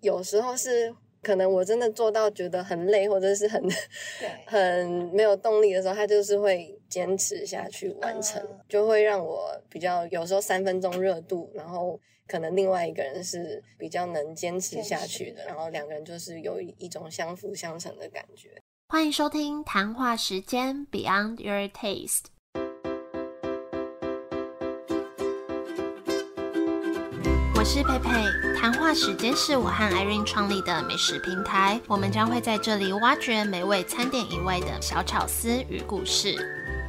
有时候是可能我真的做到觉得很累，或者是很 很没有动力的时候，他就是会坚持下去完成，就会让我比较有时候三分钟热度，然后可能另外一个人是比较能坚持下去的，然后两个人就是有一种相辅相成的感觉。欢迎收听谈话时间 Beyond Your Taste。我是佩佩，时间是我和 Irene 创立的美食平台，我们将会在这里挖掘美味餐点以外的小巧思与故事。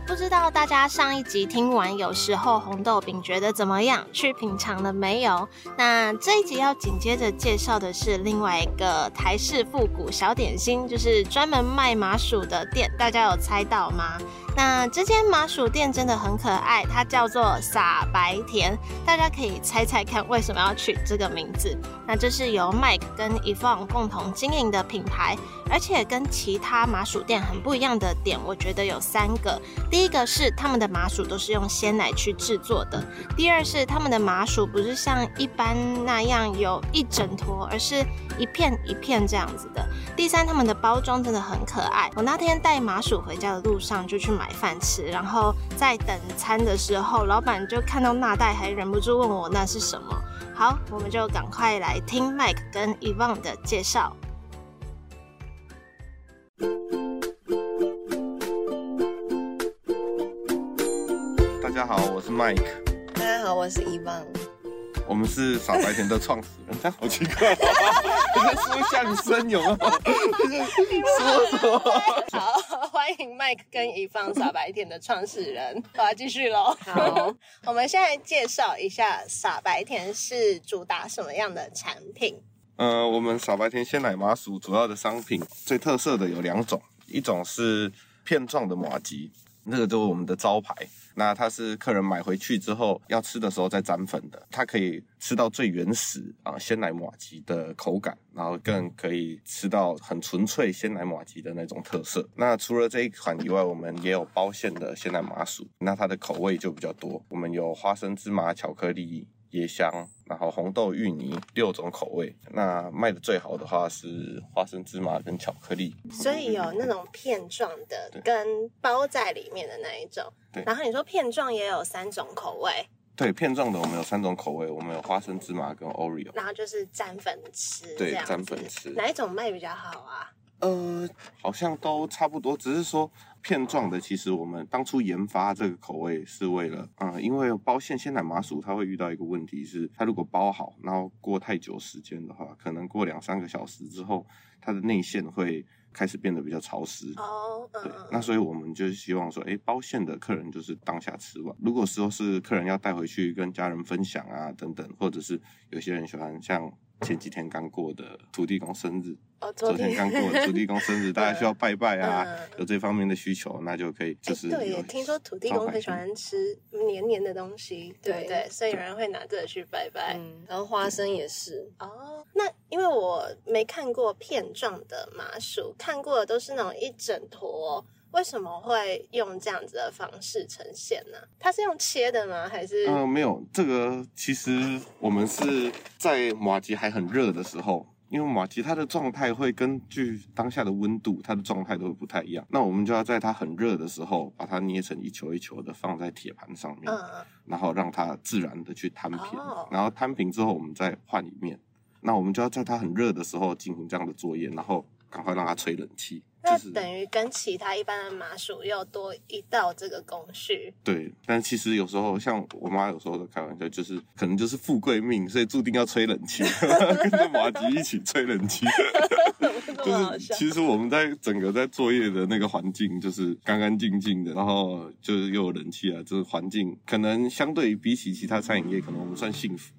不知道大家上一集听完，有时候红豆饼觉得怎么样？去品尝了没有？那这一集要紧接着介绍的是另外一个台式复古小点心，就是专门卖麻薯的店，大家有猜到吗？那这间麻薯店真的很可爱，它叫做傻白甜，大家可以猜猜看为什么要取这个名字？那这是由 Mike 跟 Evon 共同经营的品牌，而且跟其他麻薯店很不一样的点，我觉得有三个。第一个是他们的麻薯都是用鲜奶去制作的，第二是他们的麻薯不是像一般那样有一整坨，而是一片一片这样子的。第三，他们的包装真的很可爱。我那天带麻薯回家的路上就去买饭吃，然后在等餐的时候，老板就看到那袋，还忍不住问我那是什么。好，我们就赶快来听 Mike 跟 Evon 的介绍。大家好，我是 Mike。大家好，我是 Evon。我们是傻白甜的创始人，这样好奇怪，在说相声有吗？说什么？好，欢迎 Mike 跟 Evon 傻白甜的创始人，我要继续喽。好，我们现在介绍一下傻白甜是主打什么样的产品。呃，我们傻白甜鲜奶麻薯主要的商品最特色的有两种，一种是片状的麻吉，那个就是我们的招牌。那它是客人买回去之后要吃的时候再沾粉的，它可以吃到最原始啊鲜奶麻吉的口感，然后更可以吃到很纯粹鲜奶麻吉的那种特色。那除了这一款以外，我们也有包馅的鲜奶麻薯，那它的口味就比较多。我们有花生、芝麻、巧克力。椰香，然后红豆、芋泥六种口味。那卖的最好的话是花生、芝麻跟巧克力。所以有那种片状的，跟包在里面的那一种。对。然后你说片状也有三种口味。对，片状的我们有三种口味，我们有花生、芝麻跟 Oreo。然后就是沾粉吃。对，沾粉吃。哪一种卖比较好啊？呃，好像都差不多，只是说。片状的，其实我们当初研发这个口味是为了，嗯，因为包馅鲜奶麻薯，它会遇到一个问题是，它如果包好，然后过太久时间的话，可能过两三个小时之后，它的内馅会开始变得比较潮湿。哦，对，那所以我们就希望说，哎，包馅的客人就是当下吃完，如果说是客人要带回去跟家人分享啊，等等，或者是有些人喜欢像。前几天刚过的土地公生日，哦，昨天刚过土地公生日，大家需要拜拜啊，有这方面的需求，那就可以就是。对，听说土地公很喜欢吃黏黏的东西，对对？所以有人会拿这个去拜拜。嗯，然后花生也是。哦，那因为我没看过片状的麻薯，看过的都是那种一整坨。为什么会用这样子的方式呈现呢？它是用切的吗？还是？嗯，没有。这个其实我们是在马吉还很热的时候，因为马吉它的状态会根据当下的温度，它的状态都会不太一样。那我们就要在它很热的时候，把它捏成一球一球的放在铁盘上面，然后让它自然的去摊平。然后摊平之后，我们再换一面。那我们就要在它很热的时候进行这样的作业，然后赶快让它吹冷气。那等于跟其他一般的麻薯又多一道这个工序。对，但其实有时候像我妈有时候都开玩笑，就是可能就是富贵命，所以注定要吹冷气，跟着麻吉一起吹冷气。就是其实我们在整个在作业的那个环境，就是干干净净的，然后就是又有冷气啊，就是环境可能相对于比起其他餐饮业，可能我们算幸福。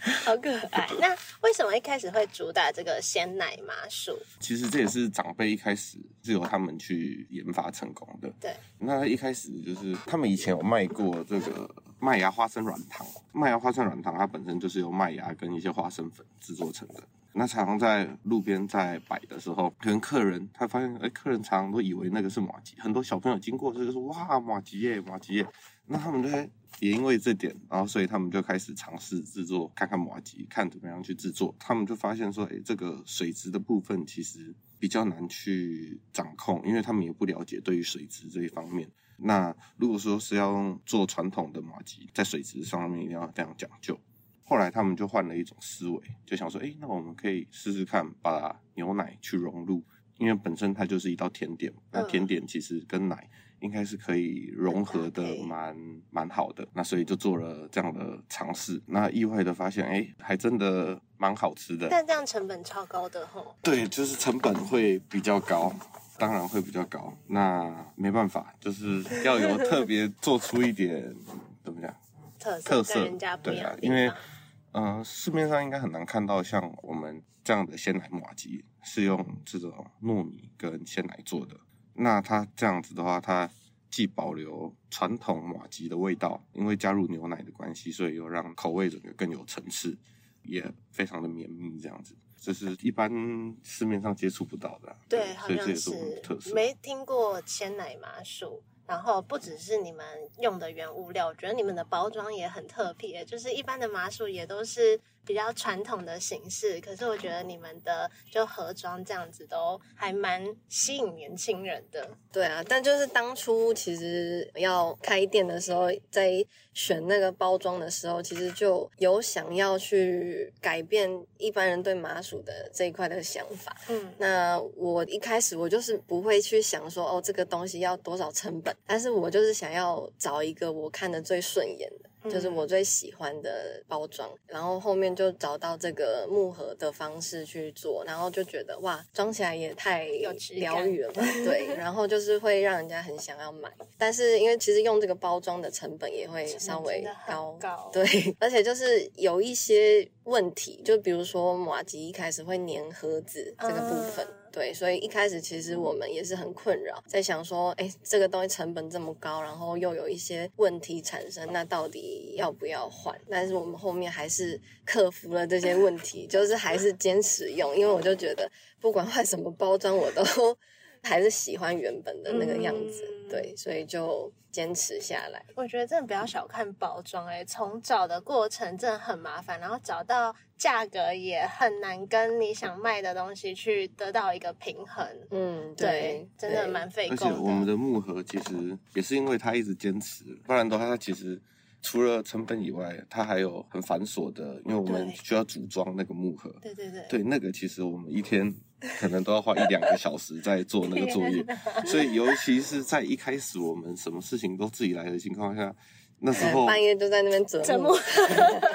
好可爱。那为什么一开始会主打这个鲜奶麻薯？其实这也是长辈一开始是由他们去研发成功的。对。那一开始就是他们以前有卖过这个麦芽花生软糖，麦芽花生软糖它本身就是由麦芽跟一些花生粉制作成的。那常常在路边在摆的时候，可能客人他发现，哎，客人常常都以为那个是马吉，很多小朋友经过就是说，哇，马吉耶，马吉耶。那他们就会也因为这点，然后所以他们就开始尝试制作，看看马吉，看怎么样去制作。他们就发现说，哎，这个水质的部分其实比较难去掌控，因为他们也不了解对于水质这一方面。那如果说是要用做传统的马吉，在水质上面一定要非常讲究。后来他们就换了一种思维，就想说，哎，那我们可以试试看把牛奶去融入，因为本身它就是一道甜点，那甜点其实跟奶应该是可以融合的蛮蛮好的。那所以就做了这样的尝试，那意外的发现，哎，还真的蛮好吃的。但这样成本超高的吼。对，就是成本会比较高。当然会比较高，那没办法，就是要有特别做出一点怎么讲特色，对啊，因为呃市面上应该很难看到像我们这样的鲜奶马吉是用这种糯米跟鲜奶做的。那它这样子的话，它既保留传统马吉的味道，因为加入牛奶的关系，所以又让口味整个更有层次，也非常的绵密，这样子。这是一般市面上接触不到的，对，好像是没听过鲜奶麻薯。然后不只是你们用的原物料，我觉得你们的包装也很特别。就是一般的麻薯也都是比较传统的形式，可是我觉得你们的就盒装这样子都还蛮吸引年轻人的。对啊，但就是当初其实要开店的时候，在选那个包装的时候，其实就有想要去改变一般人对麻薯的这一块的想法。嗯，那我一开始我就是不会去想说，哦，这个东西要多少成本。但是我就是想要找一个我看的最顺眼的，就是我最喜欢的包装，然后后面就找到这个木盒的方式去做，然后就觉得哇，装起来也太疗愈了吧？对，然后就是会让人家很想要买。但是因为其实用这个包装的成本也会稍微高，对，而且就是有一些问题，就比如说马吉一开始会粘盒子这个部分。对，所以一开始其实我们也是很困扰，在想说，哎，这个东西成本这么高，然后又有一些问题产生，那到底要不要换？但是我们后面还是克服了这些问题，就是还是坚持用，因为我就觉得不管换什么包装，我都 还是喜欢原本的那个样子。对，所以就坚持下来。我觉得真的不要小看包装，哎，从找的过程真的很麻烦，然后找到价格也很难跟你想卖的东西去得到一个平衡。嗯，对，真的蛮费工。而且我们的木盒其实也是因为他一直坚持，不然的话他其实。除了成本以外，它还有很繁琐的，因为我们需要组装那个木盒。对对对。对，那个其实我们一天 可能都要花一两个小时在做那个作业，所以尤其是在一开始我们什么事情都自己来的情况下。那时候半夜都在那边折木，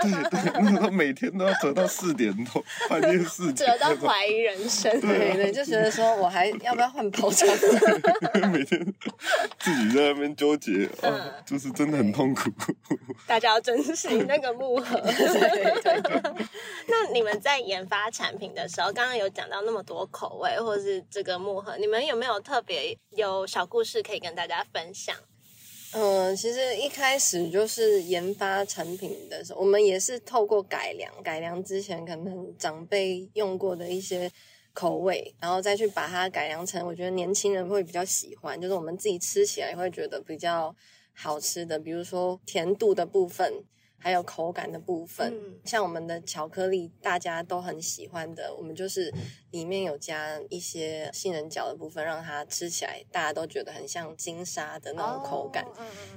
对对，那时候每天都要折到四点多，半夜四点，折到怀疑人生，对对，就觉得说我还要不要换包装？每天自己在那边纠结，啊，就是真的很痛苦。大家要珍惜那个木盒。那你们在研发产品的时候，刚刚有讲到那么多口味，或者是这个木盒，你们有没有特别有小故事可以跟大家分享？嗯，其实一开始就是研发产品的时候，我们也是透过改良，改良之前可能长辈用过的一些口味，然后再去把它改良成我觉得年轻人会比较喜欢，就是我们自己吃起来会觉得比较好吃的，比如说甜度的部分。还有口感的部分，像我们的巧克力，大家都很喜欢的，我们就是里面有加一些杏仁角的部分，让它吃起来大家都觉得很像金沙的那种口感。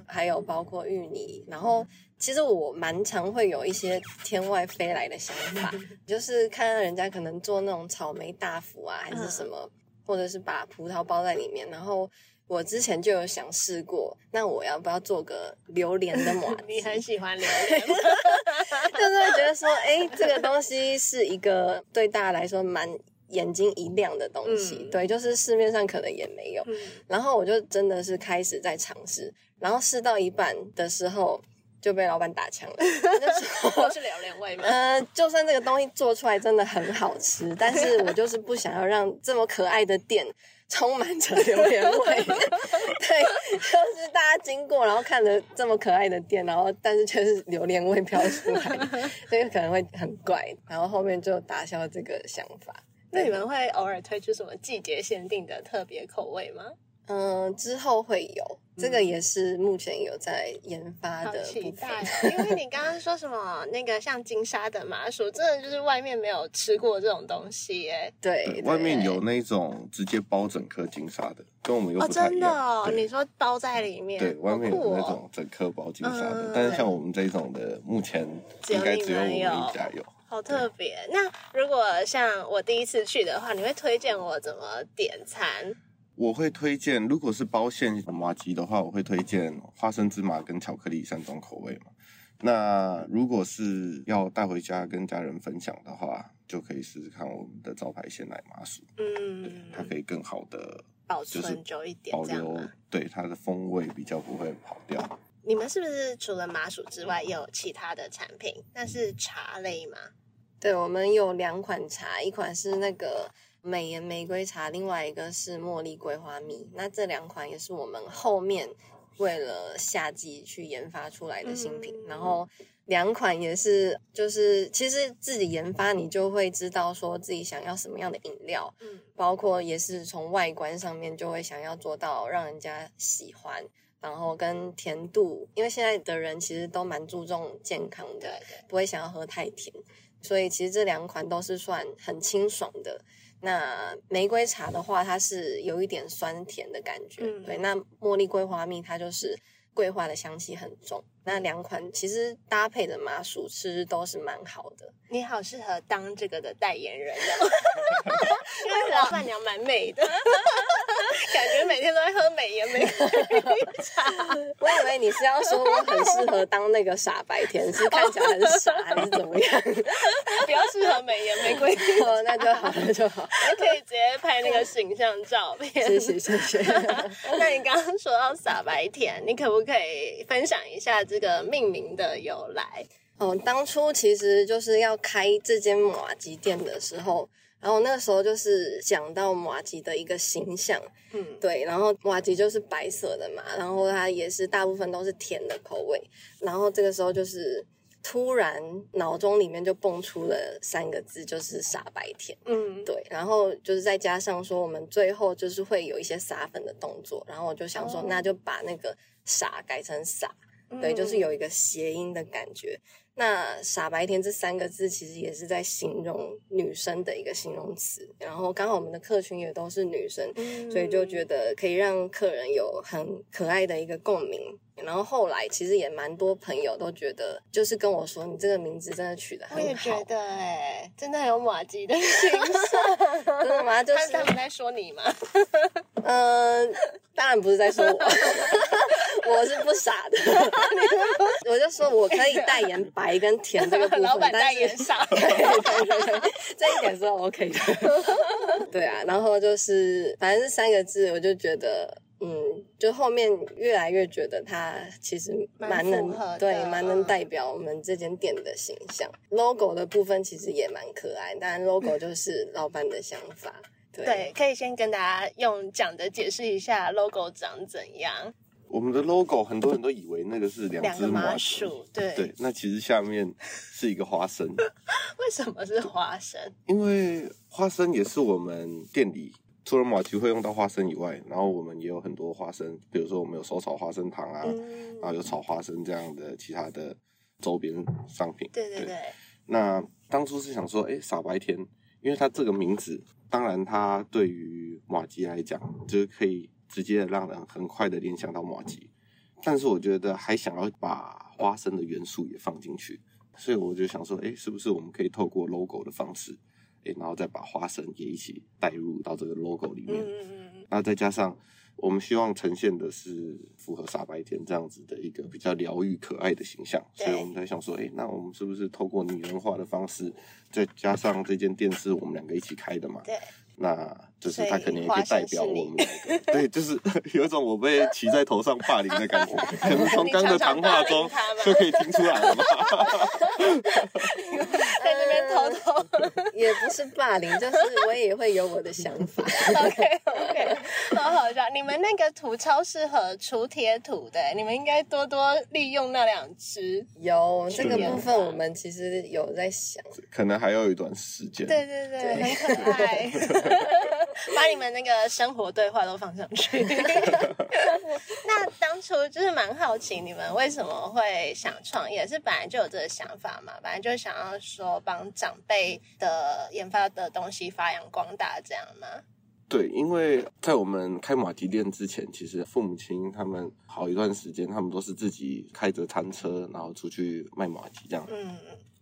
还有包括芋泥，然后其实我蛮常会有一些天外飞来的想法，就是看到人家可能做那种草莓大福啊，还是什么，或者是把葡萄包在里面，然后。我之前就有想试过，那我要不要做个榴莲的 马？你很喜欢榴莲，就是会觉得说，哎，这个东西是一个对大家来说蛮眼睛一亮的东西，对，就是市面上可能也没有。然后我就真的是开始在尝试，然后试到一半的时候就被老板打枪了，就说 是榴莲味吗？呃，就算这个东西做出来真的很好吃，但是我就是不想要让这么可爱的店。充满着榴莲味，对，就是大家经过，然后看着这么可爱的店，然后但是却是榴莲味飘出来，所以可能会很怪。然后后面就打消这个想法。那你们会偶尔推出什么季节限定的特别口味吗？嗯，之后会有，这个也是目前有在研发的部期待！因为你刚刚说什么那个像金沙的麻薯，真的就是外面没有吃过这种东西耶。对，外面有那种直接包整颗金沙的，跟我们又哦，不太一真的。哦，你说包在里面，对，外面有那种整颗包金沙的，嗯但是像我们这种的，目前应该只有我们一家有。好特别。那如果像我第一次去的话，你会推荐我怎么点餐？我会推荐，如果是包馅麻吉的话，我会推荐花生芝麻跟巧克力三种口味嘛。那如果是要带回家跟家人分享的话，就可以试试看我们的招牌鲜奶麻薯，嗯，它可以更好的保存久一点保留这样？对它的风味比较不会跑掉。你们是不是除了麻薯之外，也有其他的产品？那是茶类吗？对，我们有两款茶，一款是那个美颜玫瑰茶，另外一个是茉莉桂花蜜。那这两款也是我们后面为了夏季去研发出来的新品，嗯然后两款也是就是其实自己研发，你就会知道说自己想要什么样的饮料，嗯包括也是从外观上面就会想要做到让人家喜欢。然后跟甜度，因为现在的人其实都蛮注重健康的，对对，不会想要喝太甜，所以其实这两款都是算很清爽的。那玫瑰茶的话，它是有一点酸甜的感觉，嗯对。那茉莉桂花蜜它就是桂花的香气很重。那两款其实搭配的麻薯吃都是蛮好的。你好适合当这个的代言人哦，因为老板娘蛮美的，感觉每天都在喝美颜玫瑰茶。我以为你是要说我很适合当那个傻白甜，是看起来很傻还是怎么样？比较适合美颜玫瑰，哦，那就好，那就好。我可以直接拍那个形象照片。谢谢，谢谢。那你刚刚说到傻白甜，你可不可以分享一下这个命名的由来？哦，当初其实就是要开这间马吉店的时候，然后那个时候就是讲到马吉的一个形象，嗯，对，然后马吉就是白色的嘛，然后它也是大部分都是甜的口味，然后这个时候就是突然脑中里面就蹦出了三个字，就是傻白甜。嗯，对，然后就是再加上说，我们最后就是会有一些撒粉的动作，然后我就想说，哦。那就把那个傻改成傻，对，就是嗯有一个谐音的感觉。那傻白甜这三个字其实也是在形容女生的一个形容词，然后刚好我们的客群也都是女生，嗯所以就觉得可以让客人有很可爱的一个共鸣。然后后来其实也蛮多朋友都觉得，就是跟我说你这个名字真的取得我也，觉得哎、真的很有马吉的 形象。真的吗？就是他他们在说你吗？嗯，当然不是在说我，我是不傻的。我就说我可以代言白跟甜这个部分，老板代但是言傻。对对对对，这一点是 OK 的。对啊，然后就是反正是三个字，我就觉得。嗯，就后面越来越觉得它其实蛮蛮能对，蛮能嗯代表我们这间店的形象。logo 的部分其实也蛮可爱，当然 logo 就是老板的想法。对，对，可以先跟大家用讲的解释一下 logo 长怎样。我们的 logo 很多人都以为那个是两只麻麻薯，对，对，那其实下面是一个花生，为什么是花生？因为花生也是我们店里除了马蹄会用到花生以外，然后我们也有很多花生，比如说我们有手炒花生糖啊，嗯然后有炒花生这样的其他的周边商品。对对对，那当初是想说，哎，傻白甜，因为它这个名字，当然它对于马吉来讲，就是可以直接让人很快的联想到马吉，但是我觉得还想要把花生的元素也放进去，所以我就想说，哎，是不是我们可以透过 logo 的方式，哎，然后再把花生也一起带入到这个 logo 里面，嗯嗯嗯那再加上我们希望呈现的是符合傻白甜这样子的一个比较疗愈可爱的形象，所以我们在想说，哎、那我们是不是透过拟人化的方式，再加上这间店是我们两个一起开的嘛？对，那就是所以它可能也可以代表我们两个，对，就是 有一种我被骑在头上霸凌的感觉，可能从刚刚的谈话中就可以听出来了嘛。偷偷。也不是霸凌，就是我也会有我的想法。OK OK，好好笑。你们那个图超适合除铁土的，你们应该多多利用那两只。有这个部分，我们其实有在想。可能还要有一段时间。对对对，对很可爱。把你们那个生活对话都放上去。那当初就是蛮好奇，你们为什么会想创业？是本来就有这个想法嘛？本来就想要说帮长辈的研发的东西发扬光大，这样吗？对，因为在我们开马蹄店之前，其实父母亲他们好一段时间，他们都是自己开着餐车，然后出去卖马蹄这样。嗯，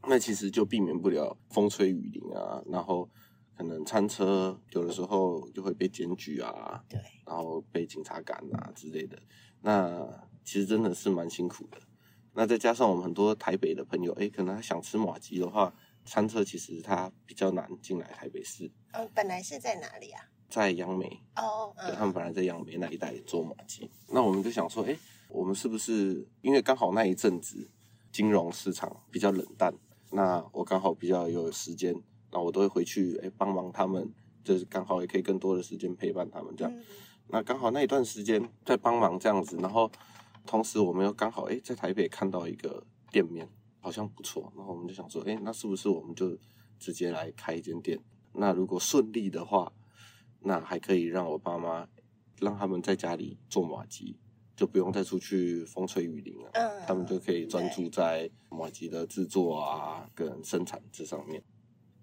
那其实就避免不了风吹雨淋啊，然后可能餐车有的时候就会被检举啊，对，然后被警察赶啊之类的。那其实真的是蛮辛苦的。那再加上我们很多台北的朋友，哎，可能他想吃马蹄的话，餐车其实它比较难进来台北市。嗯，本来是在哪里啊？在杨梅，哦，对他们本来在杨梅那一带做马蹄，那我们就想说，哎，我们是不是因为刚好那一阵子金融市场比较冷淡，那我刚好比较有时间，那我都会回去，哎，帮忙他们，就是刚好也可以更多的时间陪伴他们这样。那刚好那一段时间在帮忙这样子，然后同时我们又刚好哎在台北看到一个店面，好像不错，然后我们就想说，哎，那是不是我们就直接来开一间店？那如果顺利的话。那还可以让我爸妈让他们在家里做马吉，就不用再出去风吹雨淋了。嗯，他们就可以专注在马吉的制作啊跟生产这上面。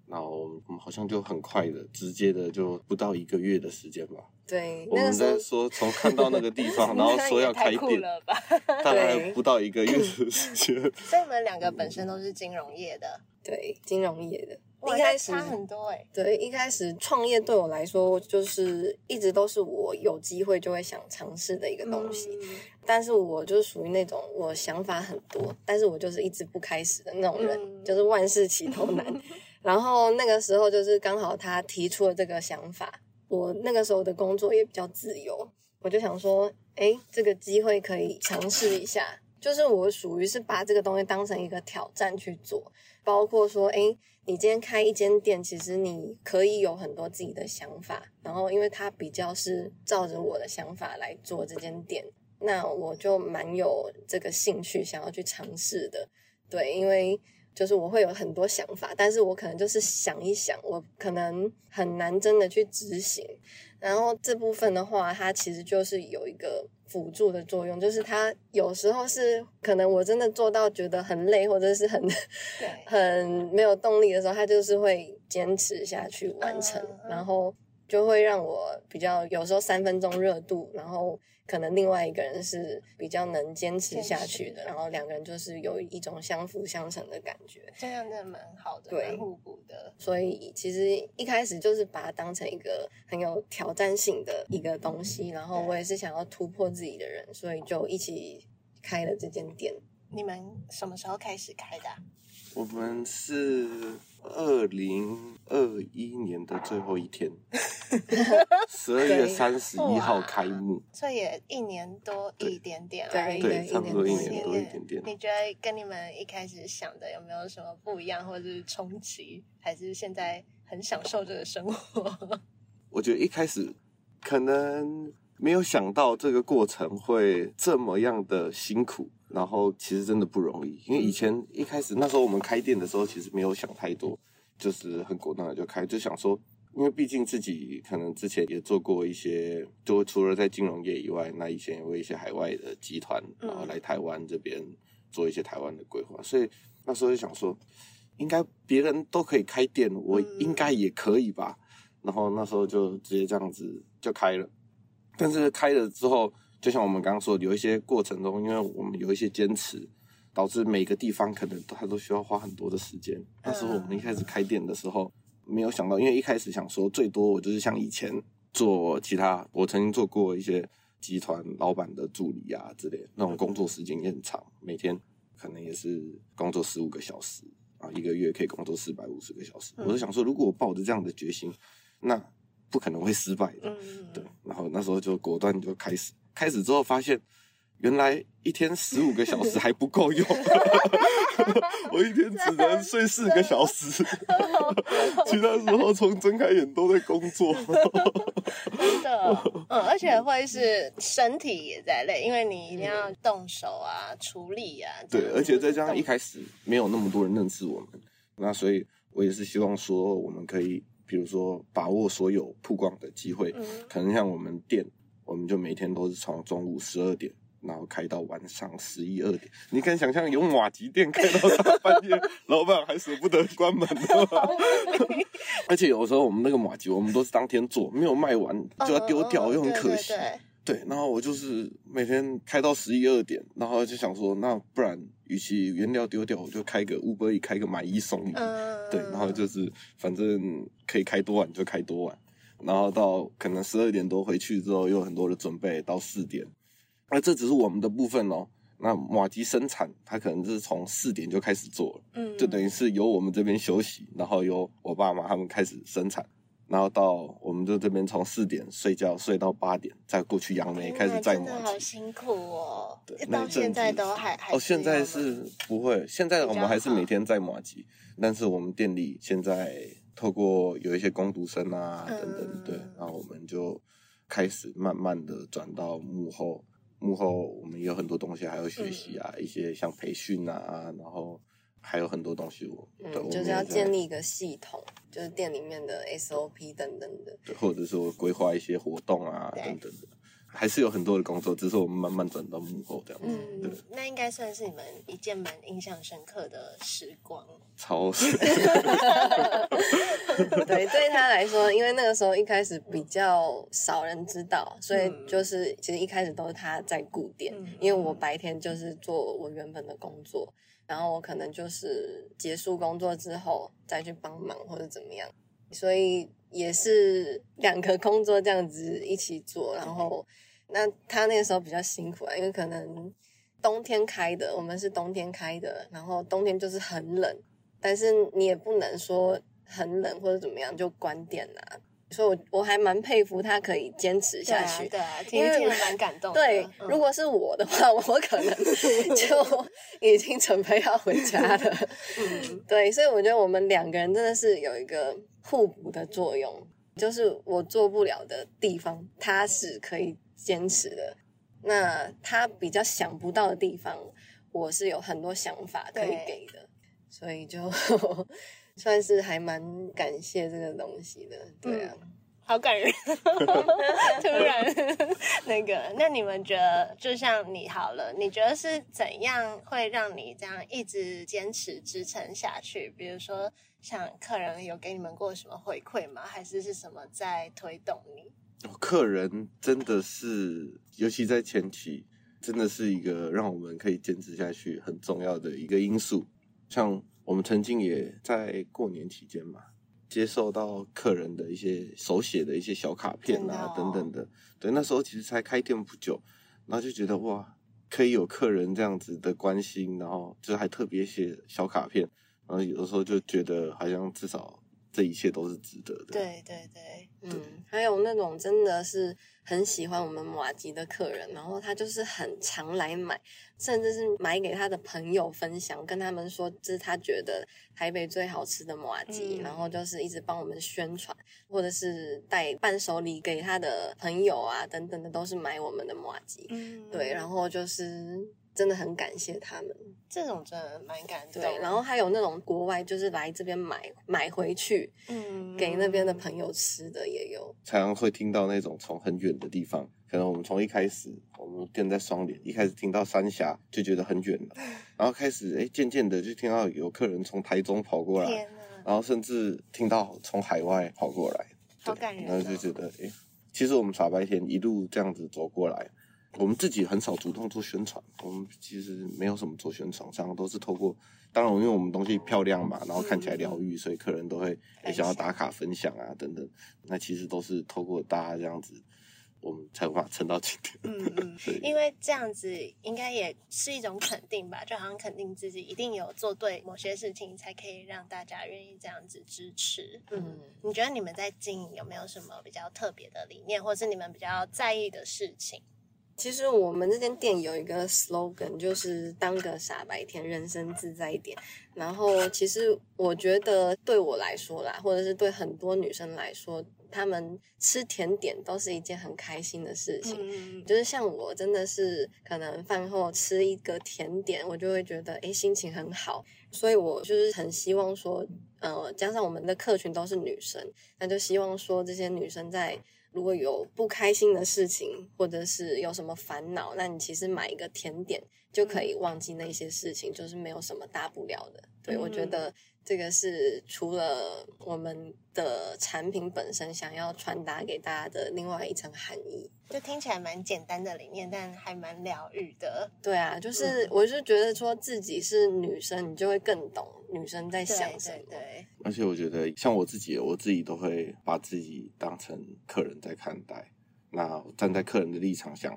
然后我们好像就很快的、直接的，就不到一个月的时间吧。对，我们在说从看到那个地方，然后说要开店，大概不到一个月的时 间。所以你们两个本身都是金融业的，对，金融业的。一开始差很多哎，对，一开始创业对我来说，就是一直都是我有机会就会想尝试的一个东西。但是我就是属于那种我想法很多，但是我就是一直不开始的那种人，就是万事起头难。然后那个时候就是刚好他提出了这个想法，我那个时候的工作也比较自由，我就想说，哎，这个机会可以尝试一下。就是我属于是把这个东西当成一个挑战去做，包括说，哎，你今天开一间店，其实你可以有很多自己的想法，然后因为它比较是照着我的想法来做这间店，那我就蛮有这个兴趣想要去尝试的，对，因为。就是我会有很多想法，但是我可能就是想一想，我可能很难真的去执行。然后这部分的话，它其实就是有一个辅助的作用，就是它有时候是可能我真的做到觉得很累，或者是很 很没有动力的时候，它就是会坚持下去完成，然后就会让我比较有时候三分钟热度，然后。可能另外一个人是比较能坚持下去的，然后两个人就是有一种相辅相成的感觉，这样真的蛮好的，蛮互补的。所以其实一开始就是把它当成一个很有挑战性的一个东西，然后我也是想要突破自己的人，所以就一起开了这间店。你们什么时候开始开的？我们是二零二一年的最后一天，十二月三十一号开幕，所以也一年多一点点而已，对，差不多一年多一点点。你觉得跟你们一开始想的有没有什么不一样，或者是冲击，还是现在很享受这个生活？我觉得一开始可能没有想到这个过程会这么样的辛苦。然后其实真的不容易，因为以前一开始那时候我们开店的时候，其实没有想太多，就是很果断的就开，就想说，因为毕竟自己可能之前也做过一些，就除了在金融业以外，那以前也为一些海外的集团，然后来台湾这边做一些台湾的规划，所以那时候就想说，应该别人都可以开店，我应该也可以吧。然后那时候就直接这样子就开了，但是开了之后。就像我们刚刚说，有一些过程中，因为我们有一些坚持，导致每个地方可能它都需要花很多的时间。那时候我们一开始开店的时候，没有想到，因为一开始想说，最多我就是像以前做其他，我曾经做过一些集团老板的助理啊之类，那种工作时间也很长，每天可能也是工作十五个小时啊，一个月可以工作四百五十个小时。我就想说，如果我抱着这样的决心，那不可能会失败的。对，然后那时候就果断就开始。开始之后发现，原来一天十五个小时还不够用，我一天只能睡四个小时，其他时候从睁开眼都在工作。真的，嗯，而且会是身体也在累，因为你一定要动手啊、处理啊。对，而且再加上一开始没有那么多人认识我们，那所以我也是希望说，我们可以比如说把握所有曝光的机会，嗯。可能像我们店，我们就每天都是从中午十二点。然后开到晚上十一二点，你敢想象有马吉店开到大半夜，老板还舍不得关门的吗？而且有时候我们那个马吉，我们都是当天做，没有卖完就要丢掉，又很可惜。嗯对然后我就是每天开到十一二点，然后就想说，那不然与其原料丢掉，我就开个 Uber 一开个买一送一。嗯，对，然后就是反正可以开多晚就开多晚，然后到可能十二点多回去之后，又有很多的准备到四点。那这只是我们的部分哦。那马吉生产，它可能是从四点就开始做了，嗯，就等于是由我们这边休息，然后由我爸妈他们开始生产。然后到我们就这边从四点睡觉睡到八点，再过去杨梅开始摘真的好。辛苦哦对，到现在都还还哦，现在是不会，现在我们还是每天在马吉，但是我们店里现在透过有一些工读生啊等等，对嗯，然后我们就开始慢慢的转到幕后，幕后我们有很多东西还要学习啊，一些像培训啊，然后还有很多东西我，对，嗯，我就是要建立一个系统，就是店里面的 SOP 等等的。对，或者说规划一些活动啊等等的，还是有很多的工作，只是我们慢慢转到幕后这样。子，嗯，，那应该算是你们一件蛮印象深刻的时光。超 对，对他来说，因为那个时候一开始比较少人知道，所以嗯。就是其实一开始都是他在顾店，嗯。因为我白天就是做我原本的工作，然后我可能就是结束工作之后再去帮忙或者怎么样，所以也是两个工作这样子一起做，然后那他那个时候比较辛苦啊，因为可能冬天开的，我们是冬天开的，然后冬天就是很冷，但是你也不能说很冷或者怎么样就关店啊。所以我我还蛮佩服他可以坚持下去。对因为听了蛮感动。对，嗯如果是我的话，我可能 就已经准备要回家了。嗯对，所以我觉得我们两个人真的是有一个互补的作用，就是我做不了的地方，他是可以坚持的；那他比较想不到的地方，我是有很多想法可以给的，所以就 算是还蛮感谢这个东西的。对啊。好感人，突然那个，那你们觉得，就像你好了，你觉得是怎样会让你这样一直坚持支撑下去？比如说，像客人有给你们过什么回馈吗？还是是什么在推动你？客人真的是，尤其在前期，真的是一个让我们可以坚持下去很重要的一个因素。像我们曾经也在过年期间嘛，接受到客人的一些手写的一些小卡片啊、哦等等的。对，那时候其实才开店不久，然后就觉得哇，可以有客人这样子的关心，然后就还特别写小卡片，然后有的时候就觉得好像至少这一切都是值得的。对对对，嗯，还有那种真的是很喜欢我们马吉的客人，然后他就是很常来买，甚至是买给他的朋友分享，跟他们说这是他觉得台北最好吃的马吉，嗯然后就是一直帮我们宣传，或者是带伴手礼给他的朋友啊等等的，都是买我们的马吉。嗯对，然后就是真的很感谢他们。这种真的蛮感动。对，然后还有那种国外就是来这边买买回去嗯给那边的朋友吃的也有。常常会听到那种从很远的地方，可能我们从一开始我们店在双连，一开始听到三峡就觉得很远了，然后开始哎渐渐的就听到有客人从台中跑过来，然后甚至听到从海外跑过来，好感人哦然后就觉得哎，其实我们傻白甜一路这样子走过来。我们自己很少主动做宣传，我们其实没有什么做宣传，常常都是透过，当然因为我们东西漂亮嘛，然后看起来疗愈，所以客人都会也想要打卡分享啊等等。那其实都是透过大家这样子，我们才无法撑到今天。嗯嗯，因为这样子应该也是一种肯定吧，就好像肯定自己一定有做对某些事情，才可以让大家愿意这样子支持。嗯，你觉得你们在经营有没有什么比较特别的理念，或是你们比较在意的事情？其实我们这间店有一个 slogan，就是当个傻白甜，人生自在一点。然后，其实我觉得对我来说啦，或者是对很多女生来说，她们吃甜点都是一件很开心的事情。嗯就是像我真的是可能饭后吃一个甜点，我就会觉得诶心情很好，所以我就是很希望说，呃，加上我们的客群都是女生，那就希望说这些女生在如果有不开心的事情，或者是有什么烦恼，那你其实买一个甜点就可以忘记那些事情，就是没有什么大不了的。对我觉得。这个是除了我们的产品本身想要传达给大家的另外一层含义，就听起来蛮简单的理念，但还蛮疗愈的。对啊，就是我是觉得说自己是女生，你就会更懂女生在想什么。对，而且我觉得像我自己，我自己都会把自己当成客人在看待。那站在客人的立场想，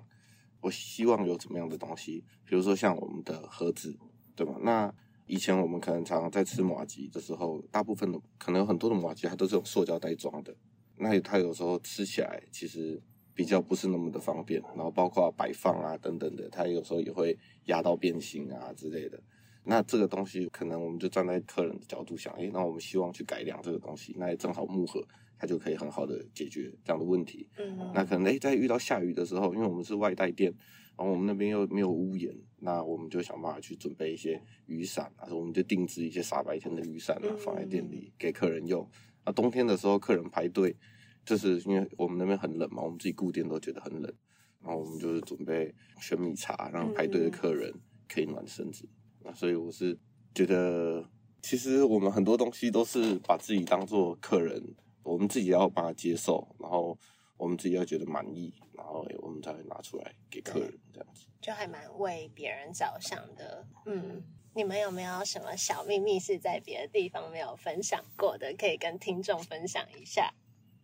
我希望有怎么样的东西，比如说像我们的盒子，对吧？那以前我们可能常常在吃麻吉的时候，大部分的可能有很多的麻吉它都是用塑胶袋装的，那它有时候吃起来其实比较不是那么的方便，然后包括摆放啊等等的，它有时候也会压到变形啊之类的。那这个东西可能我们就站在客人的角度想，诶，那我们希望去改良这个东西，那也正好木盒它就可以很好的解决这样的问题。嗯，那可能诶，在遇到下雨的时候，因为我们是外带店。然后我们那边又没有屋檐，那我们就想办法去准备一些雨伞，啊，我们就定制一些傻白甜的雨伞啊，放在店里给客人用。那冬天的时候，客人排队，就是因为我们那边很冷嘛，我们自己顾店都觉得很冷，然后我们就是准备玄米茶，让排队的客人可以暖身子。那所以我是觉得，其实我们很多东西都是把自己当做客人，我们自己要把它接受，然后。我们自己要觉得满意，然后我们才会拿出来给客人这样子，就还蛮为别人着想的。嗯，你们有没有什么小秘密是在别的地方没有分享过的，可以跟听众分享一下？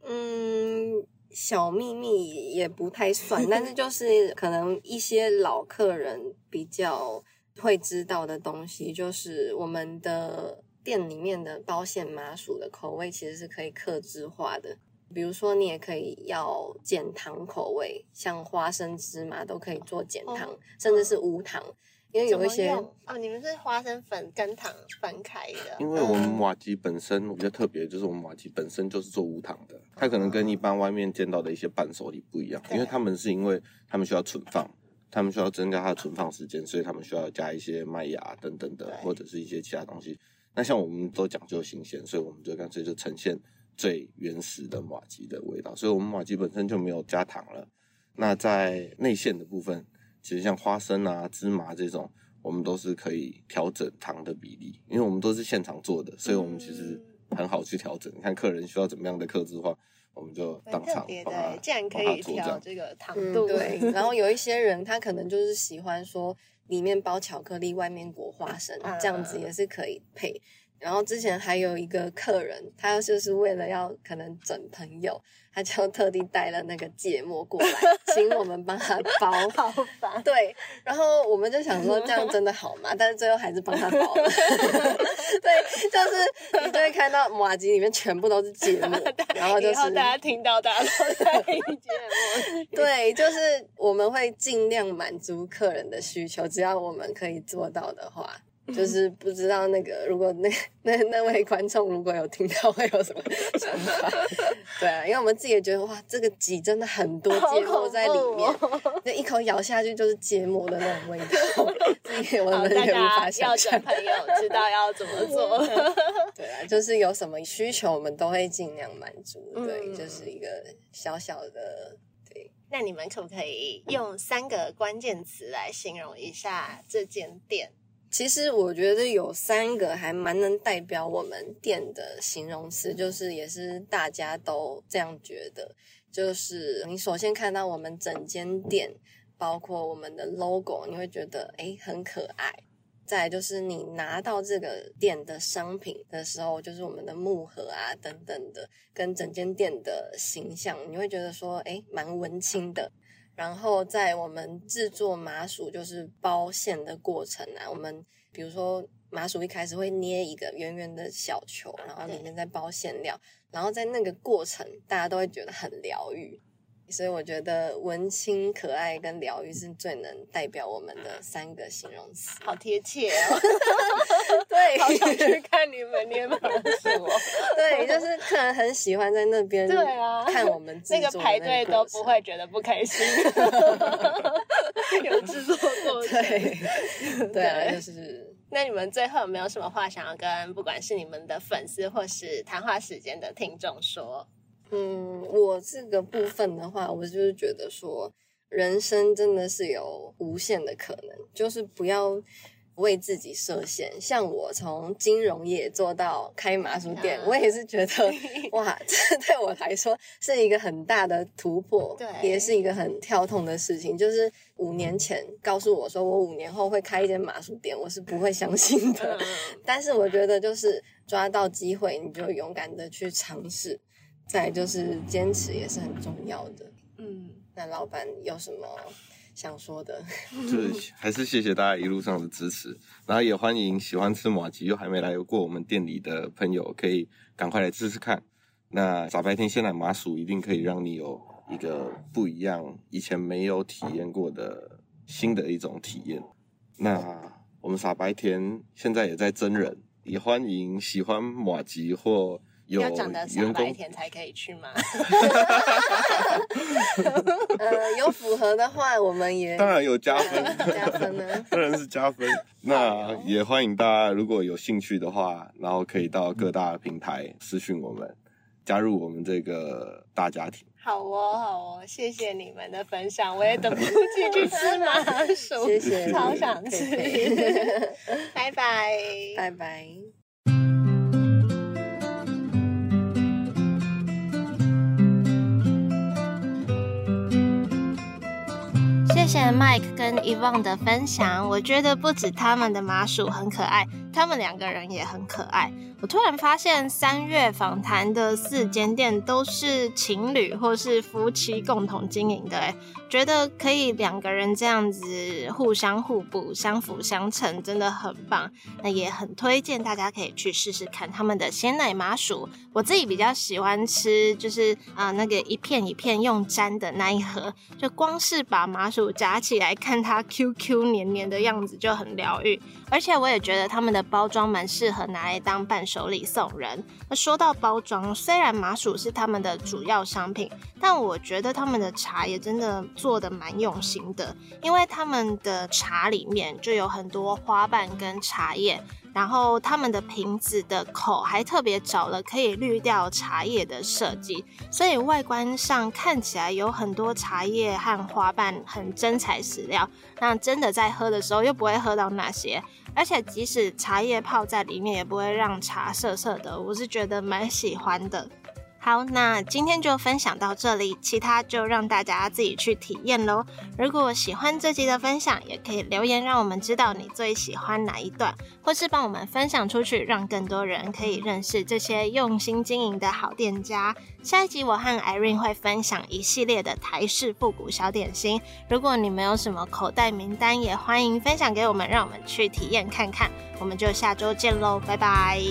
嗯，小秘密也不太算，但是 就是可能一些老客人比较会知道的东西，就是我们的店里面的包馅麻薯的口味其实是可以克制化的。比如说，你也可以要减糖口味，像花生、芝麻都可以做减糖，甚至是无糖。因为有一些哦，你们是花生粉跟糖分开的。因为我们瓦吉本身比较特别，就是我们瓦吉本身就是做无糖的，它可能跟一般外面见到的一些伴手礼不一样，因为他们是因为他们需要存放，他们需要增加它的存放时间，所以他们需要加一些麦芽等等的，或者是一些其他东西。那像我们都讲究新鲜，所以我们就干脆就呈现。最原始的马吉的味道，所以我们马吉本身就没有加糖了。那在内馅的部分，其实像花生啊、芝麻这种，我们都是可以调整糖的比例，因为我们都是现场做的，所以我们其实很好去调整。你看客人需要怎么样的克制化，我们就当场帮他。既然可以调这个糖度，对。然后有一些人他可能就是喜欢说里面包巧克力，外面裹花生，这样子也是可以配。然后之前还有一个客人，他就是为了要可能整朋友，他就特地带了那个芥末过来，请我们帮他包。好烦。对，然后我们就想说这样真的好吗？但是最后还是帮他包了。对，就是你就会看到马吉里面全部都是芥末，然后就是大家听到大家都在 芥末。对，就是我们会尽量满足客人的需求，只要我们可以做到的话。就是不知道那个，如果那那那位观众如果有听到，会有什么想法？对啊，因为我们自己也觉得哇，这个挤真的很多芥末在里面，那一口咬下去就是芥末的那种味道，我们也无法想象。朋友知道要怎么做？对啊，就是有什么需求，我们都会尽量满足。对，就是一个小小的对。那你们可不可以用三个关键词来形容一下这间店？其实我觉得有三个还蛮能代表我们店的形容词，就是也是大家都这样觉得。就是你首先看到我们整间店，包括我们的 logo，你会觉得诶很可爱。再就是你拿到这个店的商品的时候，就是我们的木盒啊等等的，跟整间店的形象，你会觉得说诶蛮文青的。然后在我们制作麻薯，就是包馅的过程啊，我们比如说麻薯一开始会捏一个圆圆的小球，然后里面再包馅料，然后在那个过程，大家都会觉得很疗愈。所以我觉得文青、可爱跟疗愈是最能代表我们的三个形容词，好贴切哦！对，好想去看你们捏麻薯。对，就是客人很喜欢在那边，对啊，看我们那个排队都不会觉得不开心。有制作过程，对，对啊，就是那你们最后有没有什么话想要跟不管是你们的粉丝或是谈话时间的听众说？嗯，我这个部分的话，我就是觉得说，人生真的是有无限的可能，就是不要为自己设限。像我从金融业做到开麻薯店，我也是觉得哇，这对我来说是一个很大的突破，对，也是一个很跳痛的事情。就是五年前告诉我说我五年后会开一间麻薯店，我是不会相信的。但是我觉得就是抓到机会，你就勇敢的去尝试。再就是坚持也是很重要的。嗯，那老板有什么想说的？就是还是谢谢大家一路上的支持，然后也欢迎喜欢吃马吉又还没来过我们店里的朋友，可以赶快来试试看。那傻白甜鲜奶麻薯一定可以让你有一个不一样、以前没有体验过的新的一种体验。那我们傻白甜现在也在真人，也欢迎喜欢马吉或。要长得傻白天才可以去吗？呃，有符合的话，我们也当然有加分，加分呢，当然是加分。那也欢迎大家，如果有兴趣的话，然后可以到各大平台私讯我们，加入我们这个大家庭。好哦，好哦，谢谢你们的分享，我也等不及去吃麻薯，谢谢，超想吃。拜拜，拜拜。谢谢 Mike 跟 Evan 的分享，我觉得不止他们的麻薯很可爱，他们两个人也很可爱。我突然发现，三月访谈的四间店都是情侣或是夫妻共同经营的，哎，觉得可以两个人这样子互相互补、相辅相成，真的很棒。那也很推荐大家可以去试试看他们的鲜奶麻薯。我自己比较喜欢吃，就是啊那个一片一片用粘的那一盒，就光是把麻薯夹起来，看它 Q Q 黏黏的样子就很疗愈。而且我也觉得他们的包装蛮适合拿来当伴手礼送人。那说到包装，虽然麻薯是他们的主要商品，但我觉得他们的茶也真的做的蛮用心的，因为他们的茶里面就有很多花瓣跟茶叶。然后他们的瓶子的口还特别找了可以滤掉茶叶的设计，所以外观上看起来有很多茶叶和花瓣，很真材实料。那真的在喝的时候又不会喝到那些，而且即使茶叶泡在里面也不会让茶涩涩的，我是觉得蛮喜欢的。好，那今天就分享到这里，其他就让大家自己去体验喽。如果喜欢这集的分享，也可以留言让我们知道你最喜欢哪一段，或是帮我们分享出去，让更多人可以认识这些用心经营的好店家。下一集我和 Irene 会分享一系列的台式复古小点心。如果你们有什么口袋名单，也欢迎分享给我们，让我们去体验看看。我们就下周见喽，拜拜。